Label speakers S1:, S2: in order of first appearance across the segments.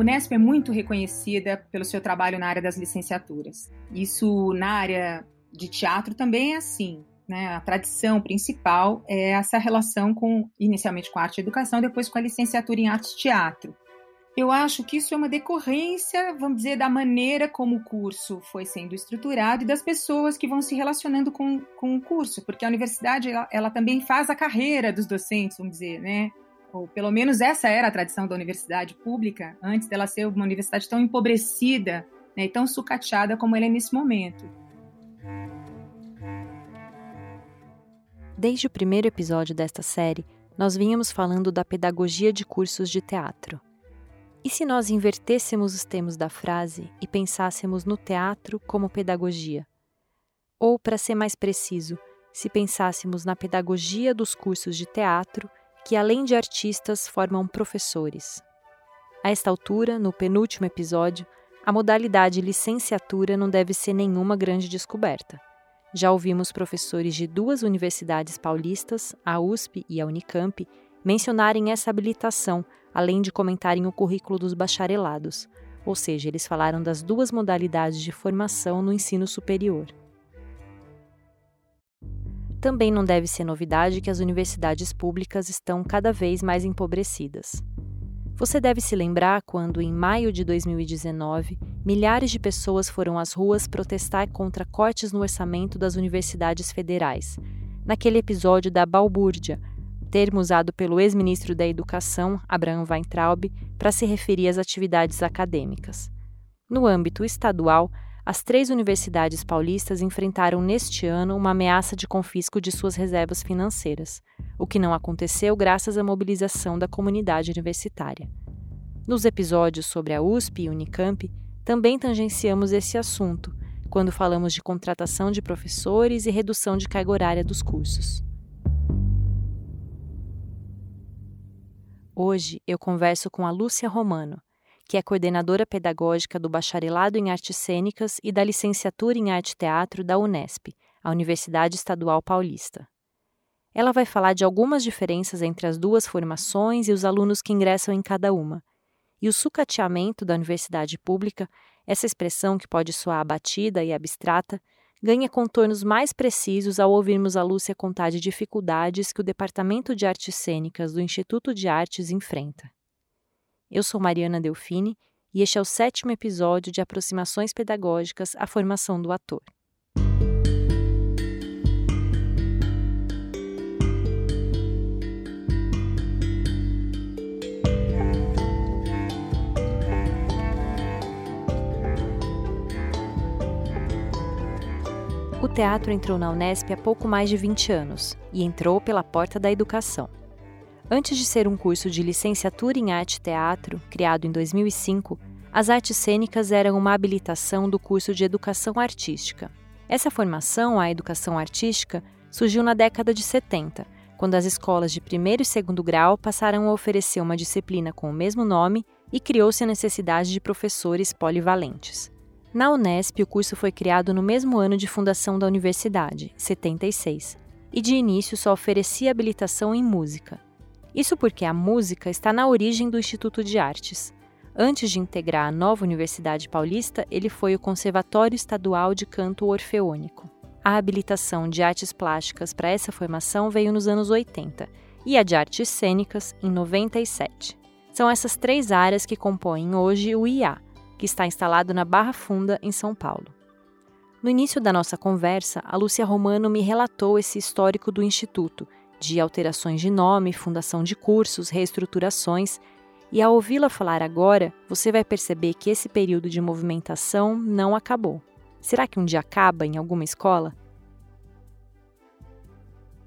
S1: Unesp é muito reconhecida pelo seu trabalho na área das licenciaturas. Isso na área de teatro também é assim. Né? A tradição principal é essa relação com, inicialmente com arte e educação, depois com a licenciatura em arte e teatro. Eu acho que isso é uma decorrência, vamos dizer, da maneira como o curso foi sendo estruturado e das pessoas que vão se relacionando com, com o curso, porque a universidade ela, ela também faz a carreira dos docentes, vamos dizer, né? Ou pelo menos essa era a tradição da universidade pública, antes dela ser uma universidade tão empobrecida né, e tão sucateada como ela é nesse momento.
S2: Desde o primeiro episódio desta série, nós vínhamos falando da pedagogia de cursos de teatro. E se nós invertêssemos os termos da frase e pensássemos no teatro como pedagogia? Ou, para ser mais preciso, se pensássemos na pedagogia dos cursos de teatro, que além de artistas formam professores. A esta altura, no penúltimo episódio, a modalidade licenciatura não deve ser nenhuma grande descoberta. Já ouvimos professores de duas universidades paulistas, a USP e a Unicamp, mencionarem essa habilitação além de comentarem o currículo dos bacharelados, ou seja, eles falaram das duas modalidades de formação no ensino superior. Também não deve ser novidade que as universidades públicas estão cada vez mais empobrecidas. Você deve se lembrar quando, em maio de 2019, milhares de pessoas foram às ruas protestar contra cortes no orçamento das universidades federais, naquele episódio da balbúrdia, termo usado pelo ex-ministro da Educação, Abraham Weintraub, para se referir às atividades acadêmicas. No âmbito estadual, as três universidades paulistas enfrentaram neste ano uma ameaça de confisco de suas reservas financeiras, o que não aconteceu graças à mobilização da comunidade universitária. Nos episódios sobre a USP e Unicamp, também tangenciamos esse assunto, quando falamos de contratação de professores e redução de carga horária dos cursos. Hoje eu converso com a Lúcia Romano, que é coordenadora pedagógica do Bacharelado em Artes Cênicas e da Licenciatura em Arte Teatro da Unesp, a Universidade Estadual Paulista. Ela vai falar de algumas diferenças entre as duas formações e os alunos que ingressam em cada uma. E o sucateamento da universidade pública, essa expressão que pode soar abatida e abstrata, ganha contornos mais precisos ao ouvirmos a Lúcia contar de dificuldades que o Departamento de Artes Cênicas do Instituto de Artes enfrenta. Eu sou Mariana Delfini e este é o sétimo episódio de Aproximações Pedagógicas à Formação do Ator. O teatro entrou na Unesp há pouco mais de 20 anos e entrou pela porta da educação. Antes de ser um curso de licenciatura em arte e teatro, criado em 2005, as artes cênicas eram uma habilitação do curso de educação artística. Essa formação, a educação artística, surgiu na década de 70, quando as escolas de primeiro e segundo grau passaram a oferecer uma disciplina com o mesmo nome e criou-se a necessidade de professores polivalentes. Na Unesp, o curso foi criado no mesmo ano de fundação da universidade, 76, e de início só oferecia habilitação em música. Isso porque a música está na origem do Instituto de Artes. Antes de integrar a nova Universidade Paulista, ele foi o Conservatório Estadual de Canto Orfeônico. A habilitação de artes plásticas para essa formação veio nos anos 80 e a de artes cênicas em 97. São essas três áreas que compõem hoje o IA, que está instalado na Barra Funda, em São Paulo. No início da nossa conversa, a Lúcia Romano me relatou esse histórico do Instituto, de alterações de nome, fundação de cursos, reestruturações, e ao ouvi-la falar agora, você vai perceber que esse período de movimentação não acabou. Será que um dia acaba em alguma escola?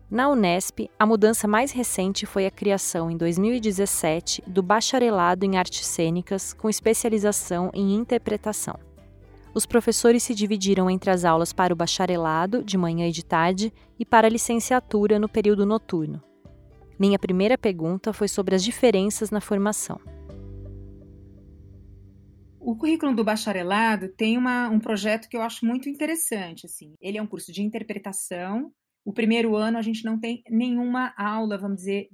S2: Na Unesp, a mudança mais recente foi a criação, em 2017, do Bacharelado em Artes Cênicas com especialização em interpretação. Os professores se dividiram entre as aulas para o bacharelado, de manhã e de tarde, e para a licenciatura, no período noturno. Minha primeira pergunta foi sobre as diferenças na formação.
S1: O currículo do bacharelado tem uma, um projeto que eu acho muito interessante. Assim. Ele é um curso de interpretação o primeiro ano a gente não tem nenhuma aula, vamos dizer,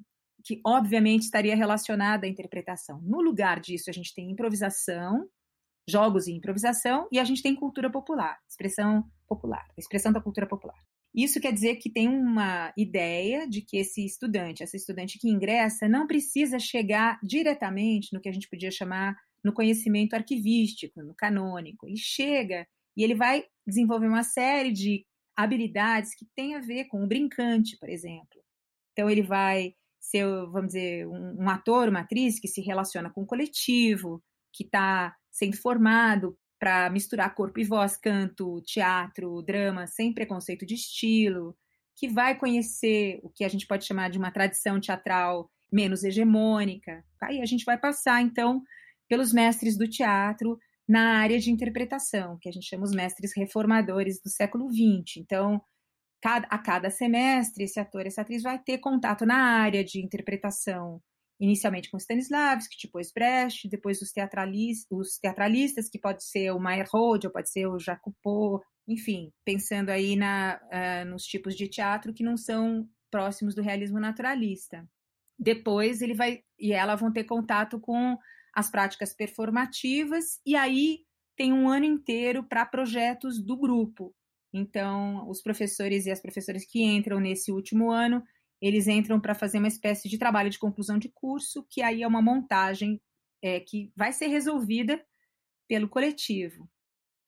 S1: que obviamente estaria relacionada à interpretação. No lugar disso, a gente tem improvisação, jogos e improvisação, e a gente tem cultura popular, expressão popular, expressão da cultura popular. Isso quer dizer que tem uma ideia de que esse estudante, essa estudante que ingressa, não precisa chegar diretamente no que a gente podia chamar no conhecimento arquivístico, no canônico, e chega e ele vai desenvolver uma série de habilidades que têm a ver com o brincante, por exemplo. Então ele vai ser, vamos dizer, um, um ator, uma atriz que se relaciona com o coletivo, que está sendo formado para misturar corpo e voz, canto, teatro, drama, sem preconceito de estilo, que vai conhecer o que a gente pode chamar de uma tradição teatral menos hegemônica. Aí a gente vai passar, então, pelos mestres do teatro na área de interpretação, que a gente chama os mestres reformadores do século XX. Então, a cada semestre, esse ator, essa atriz vai ter contato na área de interpretação inicialmente com Stanislavski, depois Brecht, depois os, teatralis, os teatralistas, que pode ser o Meyerhold, ou pode ser o Jacopo, enfim, pensando aí na, uh, nos tipos de teatro que não são próximos do realismo naturalista. Depois ele vai e ela vão ter contato com as práticas performativas e aí tem um ano inteiro para projetos do grupo. Então, os professores e as professoras que entram nesse último ano eles entram para fazer uma espécie de trabalho de conclusão de curso, que aí é uma montagem é, que vai ser resolvida pelo coletivo.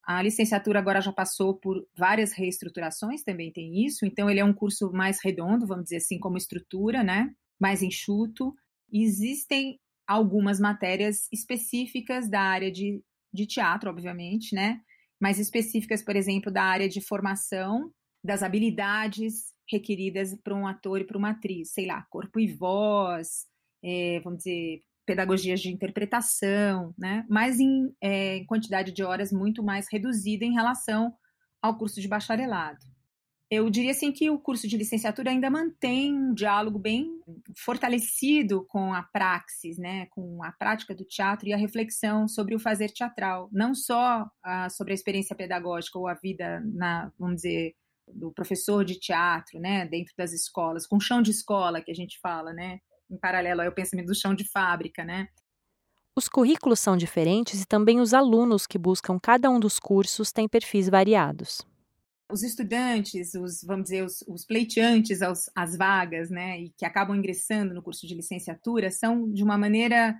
S1: A licenciatura agora já passou por várias reestruturações, também tem isso, então ele é um curso mais redondo, vamos dizer assim, como estrutura, né? mais enxuto. Existem algumas matérias específicas da área de, de teatro, obviamente, né? mais específicas, por exemplo, da área de formação, das habilidades requeridas para um ator e para uma atriz, sei lá, corpo e voz, é, vamos dizer, pedagogias de interpretação, né? mas em, é, em quantidade de horas muito mais reduzida em relação ao curso de bacharelado. Eu diria assim que o curso de licenciatura ainda mantém um diálogo bem fortalecido com a praxis, né, com a prática do teatro e a reflexão sobre o fazer teatral, não só ah, sobre a experiência pedagógica ou a vida na, vamos dizer, do professor de teatro, né, dentro das escolas, com chão de escola que a gente fala, né, em paralelo ao pensamento do chão de fábrica, né.
S2: Os currículos são diferentes e também os alunos que buscam cada um dos cursos têm perfis variados.
S1: Os estudantes, os, vamos dizer, os, os pleiteantes aos, às vagas, né, e que acabam ingressando no curso de licenciatura, são de uma maneira,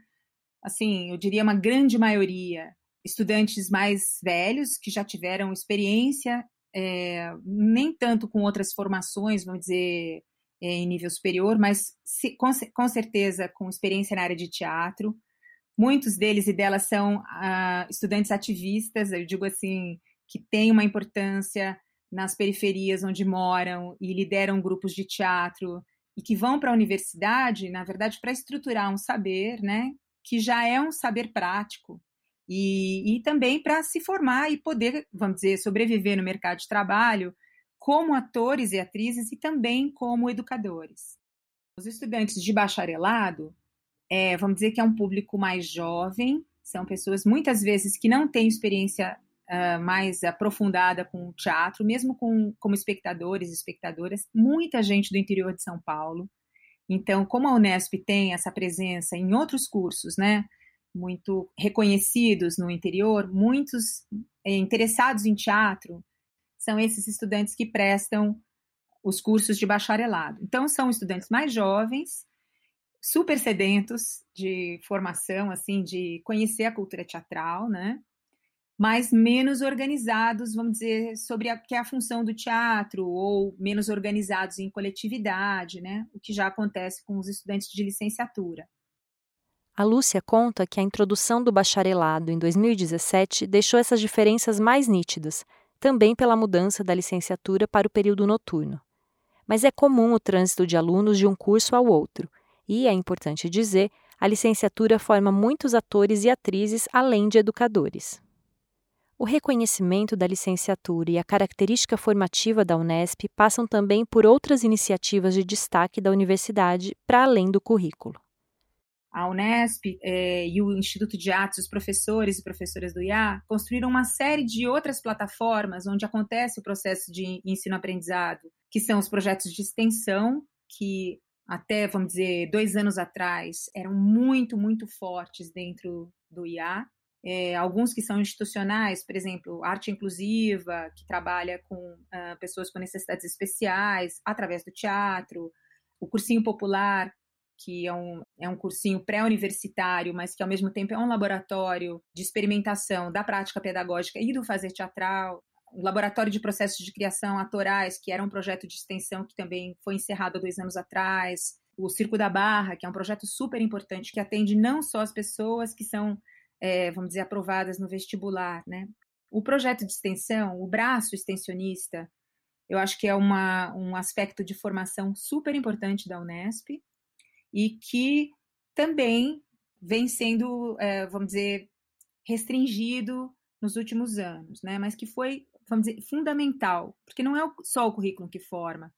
S1: assim, eu diria uma grande maioria, estudantes mais velhos que já tiveram experiência é, nem tanto com outras formações, vamos dizer, é, em nível superior, mas se, com, com, certeza com experiência na área de teatro. Muitos deles e delas são ah, estudantes ativistas, eu digo assim, que têm uma importância nas periferias onde moram e lideram grupos de teatro e que vão para a universidade, na verdade, para estruturar um saber, né, que já é um saber prático, e, e também para se formar e poder, vamos dizer, sobreviver no mercado de trabalho como atores e atrizes e também como educadores. Os estudantes de bacharelado, é, vamos dizer que é um público mais jovem, são pessoas muitas vezes que não têm experiência uh, mais aprofundada com o teatro, mesmo com, como espectadores e espectadoras, muita gente do interior de São Paulo. Então, como a Unesp tem essa presença em outros cursos, né? Muito reconhecidos no interior, muitos é, interessados em teatro, são esses estudantes que prestam os cursos de bacharelado. Então, são estudantes mais jovens, super sedentos de formação, assim, de conhecer a cultura teatral, né? Mas menos organizados, vamos dizer, sobre a que é a função do teatro, ou menos organizados em coletividade, né? O que já acontece com os estudantes de licenciatura.
S2: A Lúcia conta que a introdução do bacharelado em 2017 deixou essas diferenças mais nítidas, também pela mudança da licenciatura para o período noturno. Mas é comum o trânsito de alunos de um curso ao outro, e, é importante dizer, a licenciatura forma muitos atores e atrizes além de educadores. O reconhecimento da licenciatura e a característica formativa da Unesp passam também por outras iniciativas de destaque da universidade para além do currículo
S1: a Unesp é, e o Instituto de Artes, os professores e professoras do IA, construíram uma série de outras plataformas onde acontece o processo de ensino-aprendizado, que são os projetos de extensão, que até, vamos dizer, dois anos atrás, eram muito, muito fortes dentro do IA. É, alguns que são institucionais, por exemplo, arte inclusiva, que trabalha com uh, pessoas com necessidades especiais, através do teatro, o cursinho popular, que é um, é um cursinho pré-universitário, mas que ao mesmo tempo é um laboratório de experimentação da prática pedagógica e do fazer teatral, o Laboratório de Processos de Criação Atorais, que era um projeto de extensão que também foi encerrado há dois anos atrás, o Circo da Barra, que é um projeto super importante, que atende não só as pessoas que são, é, vamos dizer, aprovadas no vestibular, né? O projeto de extensão, o braço extensionista, eu acho que é uma, um aspecto de formação super importante da Unesp e que também vem sendo, é, vamos dizer, restringido nos últimos anos, né? Mas que foi, vamos dizer, fundamental, porque não é só o currículo que forma.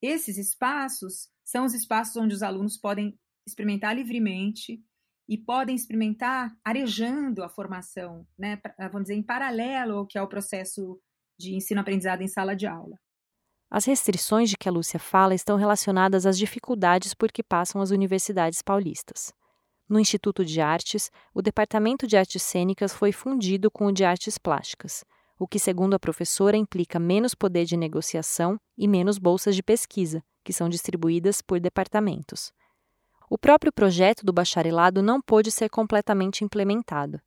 S1: Esses espaços são os espaços onde os alunos podem experimentar livremente e podem experimentar arejando a formação, né? Vamos dizer, em paralelo ao que é o processo de ensino-aprendizado em sala de aula.
S2: As restrições de que a Lúcia fala estão relacionadas às dificuldades por que passam as universidades paulistas. No Instituto de Artes, o Departamento de Artes Cênicas foi fundido com o de Artes Plásticas, o que, segundo a professora, implica menos poder de negociação e menos bolsas de pesquisa, que são distribuídas por departamentos. O próprio projeto do bacharelado não pôde ser completamente implementado.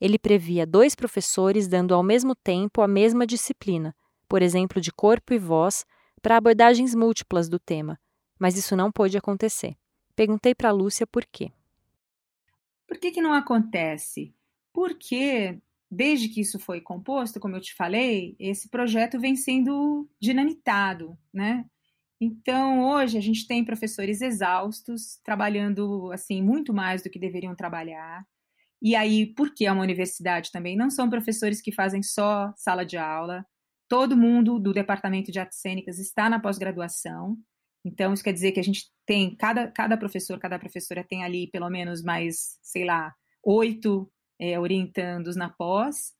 S2: Ele previa dois professores dando ao mesmo tempo a mesma disciplina, por exemplo, de corpo e voz, para abordagens múltiplas do tema, mas isso não pôde acontecer. Perguntei para a Lúcia por quê.
S1: Por que, que não acontece? Porque, desde que isso foi composto, como eu te falei, esse projeto vem sendo dinamitado, né? Então, hoje a gente tem professores exaustos, trabalhando assim muito mais do que deveriam trabalhar. E aí, porque é uma universidade também, não são professores que fazem só sala de aula, todo mundo do departamento de artes cênicas está na pós-graduação. Então, isso quer dizer que a gente tem, cada, cada professor, cada professora tem ali pelo menos mais, sei lá, oito é, orientandos na pós,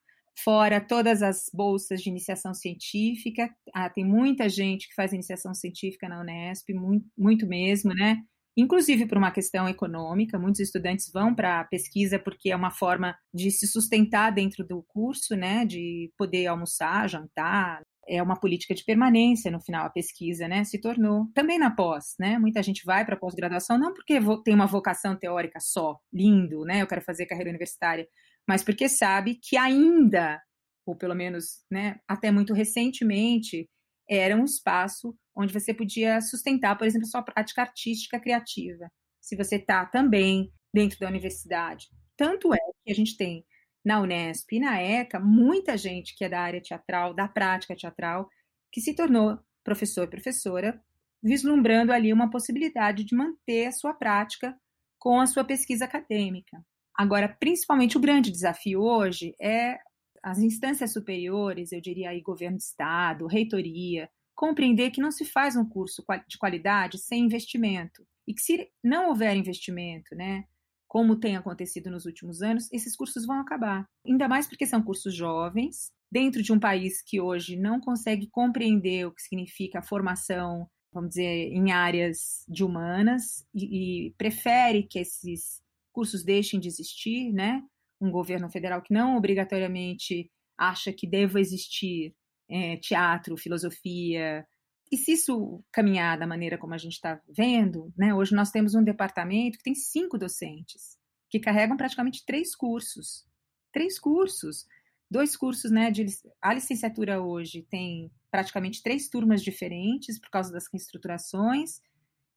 S1: fora todas as bolsas de iniciação científica. Ah, tem muita gente que faz iniciação científica na Unesp, muito, muito mesmo, né? Inclusive por uma questão econômica. Muitos estudantes vão para a pesquisa porque é uma forma de se sustentar dentro do curso, né, de poder almoçar, jantar. É uma política de permanência no final, a pesquisa, né, se tornou. Também na pós, né, muita gente vai para a pós-graduação não porque tem uma vocação teórica só, lindo, né, eu quero fazer carreira universitária, mas porque sabe que ainda, ou pelo menos, né, até muito recentemente, era um espaço onde você podia sustentar, por exemplo, sua prática artística criativa, se você está também dentro da universidade. Tanto é que a gente tem na Unesp e na ECA muita gente que é da área teatral, da prática teatral, que se tornou professor e professora, vislumbrando ali uma possibilidade de manter a sua prática com a sua pesquisa acadêmica. Agora, principalmente o grande desafio hoje é as instâncias superiores, eu diria aí governo de estado, reitoria, compreender que não se faz um curso de qualidade sem investimento. E que se não houver investimento, né, como tem acontecido nos últimos anos, esses cursos vão acabar. Ainda mais porque são cursos jovens, dentro de um país que hoje não consegue compreender o que significa a formação, vamos dizer, em áreas de humanas, e, e prefere que esses cursos deixem de existir, né? Um governo federal que não obrigatoriamente acha que deva existir é, teatro, filosofia. E se isso caminhar da maneira como a gente está vendo, né, hoje nós temos um departamento que tem cinco docentes, que carregam praticamente três cursos. Três cursos. Dois cursos, né? De, a licenciatura hoje tem praticamente três turmas diferentes por causa das reestruturações.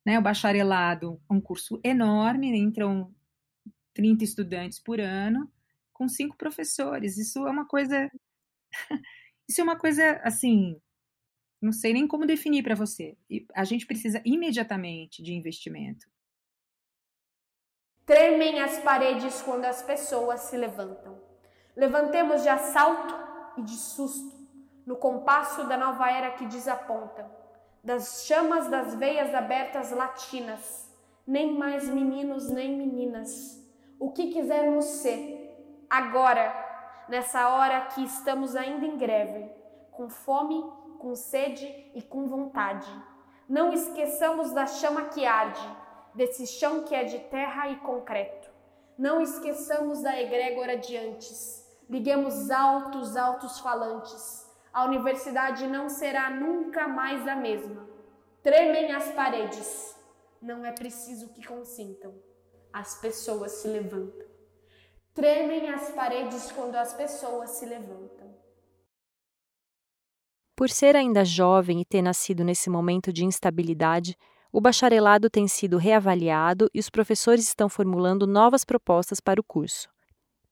S1: Né, o bacharelado, um curso enorme, entram 30 estudantes por ano, com cinco professores. Isso é uma coisa isso é uma coisa assim, não sei nem como definir para você. A gente precisa imediatamente de investimento.
S3: Tremem as paredes quando as pessoas se levantam. Levantemos de assalto e de susto, no compasso da nova era que desaponta, das chamas das veias abertas latinas, nem mais meninos nem meninas. O que quisermos ser, agora nessa hora que estamos ainda em greve, com fome, com sede e com vontade. Não esqueçamos da chama que arde, desse chão que é de terra e concreto. Não esqueçamos da egrégora de antes. Liguemos altos, altos falantes. A universidade não será nunca mais a mesma. Tremem as paredes. Não é preciso que consintam. As pessoas se levantam. Tremem as paredes quando as pessoas se levantam.
S2: Por ser ainda jovem e ter nascido nesse momento de instabilidade, o bacharelado tem sido reavaliado e os professores estão formulando novas propostas para o curso.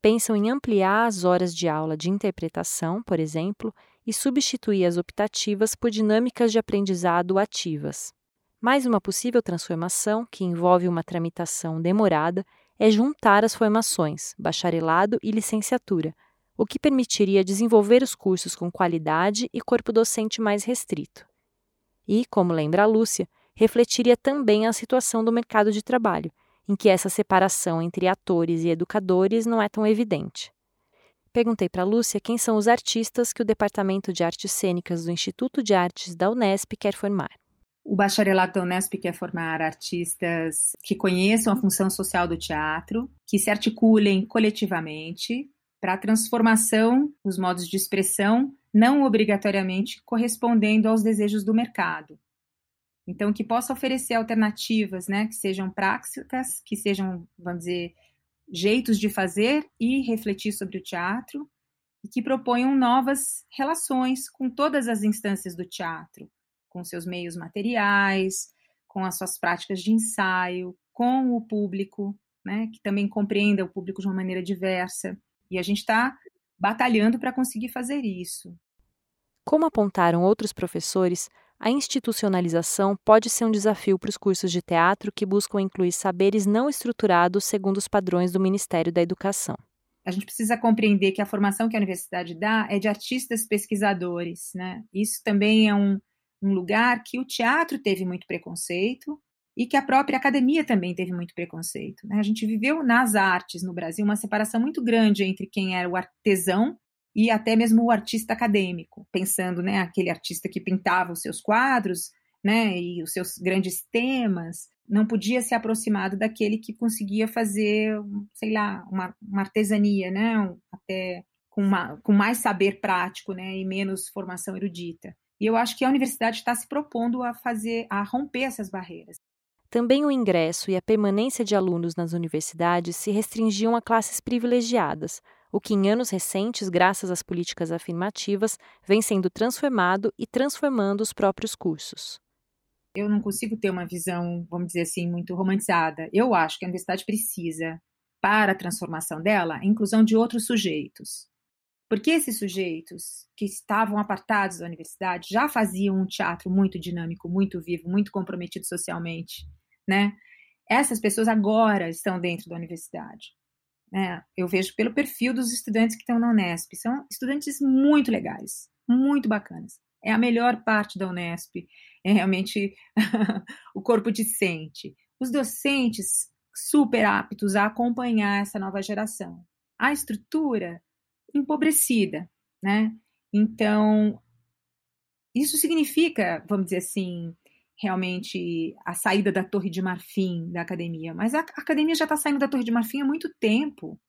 S2: Pensam em ampliar as horas de aula de interpretação, por exemplo, e substituir as optativas por dinâmicas de aprendizado ativas. Mais uma possível transformação, que envolve uma tramitação demorada, é juntar as formações, bacharelado e licenciatura, o que permitiria desenvolver os cursos com qualidade e corpo docente mais restrito. E, como lembra a Lúcia, refletiria também a situação do mercado de trabalho, em que essa separação entre atores e educadores não é tão evidente. Perguntei para Lúcia quem são os artistas que o Departamento de Artes Cênicas do Instituto de Artes da Unesp quer formar.
S1: O bacharelado da Unesp quer formar artistas que conheçam a função social do teatro, que se articulem coletivamente para a transformação dos modos de expressão, não obrigatoriamente correspondendo aos desejos do mercado. Então, que possa oferecer alternativas, né, que sejam práticas, que sejam, vamos dizer, jeitos de fazer e refletir sobre o teatro, e que proponham novas relações com todas as instâncias do teatro, com seus meios materiais, com as suas práticas de ensaio, com o público, né, que também compreenda o público de uma maneira diversa. E a gente está batalhando para conseguir fazer isso.
S2: Como apontaram outros professores, a institucionalização pode ser um desafio para os cursos de teatro que buscam incluir saberes não estruturados segundo os padrões do Ministério da Educação.
S1: A gente precisa compreender que a formação que a universidade dá é de artistas pesquisadores, né? Isso também é um, um lugar que o teatro teve muito preconceito e que a própria academia também teve muito preconceito. Né? A gente viveu nas artes no Brasil uma separação muito grande entre quem era o artesão e até mesmo o artista acadêmico, pensando, né, aquele artista que pintava os seus quadros, né, e os seus grandes temas, não podia se aproximar daquele que conseguia fazer, sei lá, uma, uma artesania, né, até com, uma, com mais saber prático, né, e menos formação erudita. E eu acho que a universidade está se propondo a fazer, a romper essas barreiras.
S2: Também o ingresso e a permanência de alunos nas universidades se restringiam a classes privilegiadas, o que em anos recentes, graças às políticas afirmativas, vem sendo transformado e transformando os próprios cursos.
S1: Eu não consigo ter uma visão, vamos dizer assim, muito romantizada. Eu acho que a universidade precisa, para a transformação dela, a inclusão de outros sujeitos. Porque esses sujeitos que estavam apartados da universidade já faziam um teatro muito dinâmico, muito vivo, muito comprometido socialmente, né? Essas pessoas agora estão dentro da universidade. Né? Eu vejo pelo perfil dos estudantes que estão na Unesp. São estudantes muito legais, muito bacanas. É a melhor parte da Unesp, é realmente o corpo discente. Os docentes super aptos a acompanhar essa nova geração. A estrutura empobrecida, né? Então, isso significa, vamos dizer assim, realmente a saída da Torre de Marfim da academia, mas a academia já está saindo da Torre de Marfim há muito tempo,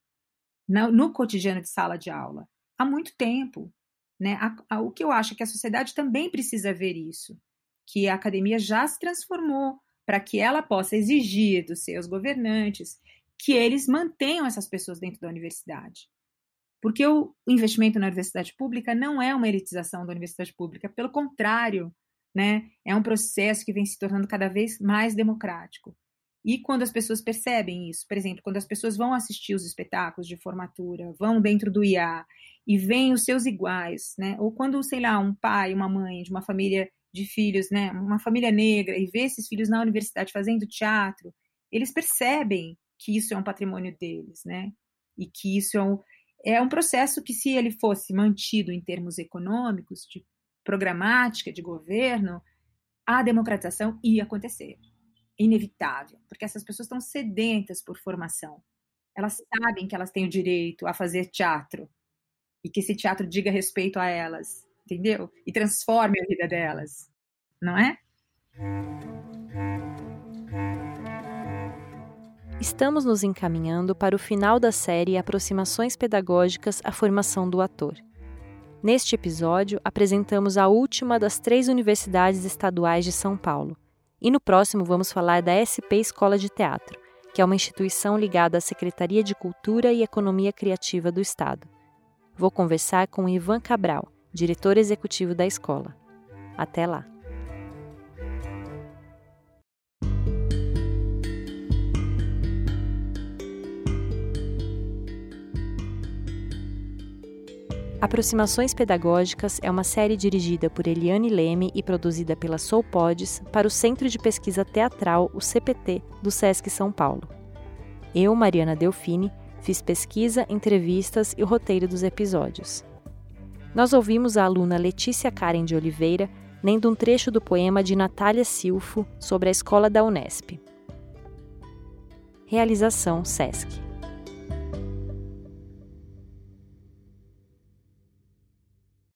S1: no, no cotidiano de sala de aula, há muito tempo. Né? O que eu acho é que a sociedade também precisa ver isso, que a academia já se transformou para que ela possa exigir dos seus governantes que eles mantenham essas pessoas dentro da universidade. Porque o investimento na universidade pública não é uma elitização da universidade pública, pelo contrário, né? É um processo que vem se tornando cada vez mais democrático. E quando as pessoas percebem isso, por exemplo, quando as pessoas vão assistir os espetáculos de formatura, vão dentro do IA e veem os seus iguais, né? Ou quando, sei lá, um pai, uma mãe de uma família de filhos, né, uma família negra e vê esses filhos na universidade fazendo teatro, eles percebem que isso é um patrimônio deles, né? E que isso é um, é um processo que, se ele fosse mantido em termos econômicos, de programática, de governo, a democratização ia acontecer. Inevitável, porque essas pessoas estão sedentas por formação. Elas sabem que elas têm o direito a fazer teatro e que esse teatro diga respeito a elas, entendeu? E transforme a vida delas, não é?
S2: Estamos nos encaminhando para o final da série Aproximações Pedagógicas à Formação do Ator. Neste episódio, apresentamos a última das três universidades estaduais de São Paulo. E no próximo vamos falar da SP Escola de Teatro, que é uma instituição ligada à Secretaria de Cultura e Economia Criativa do Estado. Vou conversar com Ivan Cabral, diretor executivo da escola. Até lá! Aproximações Pedagógicas é uma série dirigida por Eliane Leme e produzida pela Soulpods para o Centro de Pesquisa Teatral, o CPT, do SESC São Paulo. Eu, Mariana Delfini, fiz pesquisa, entrevistas e o roteiro dos episódios. Nós ouvimos a aluna Letícia Karen de Oliveira lendo um trecho do poema de Natália Silfo sobre a escola da Unesp. Realização SESC.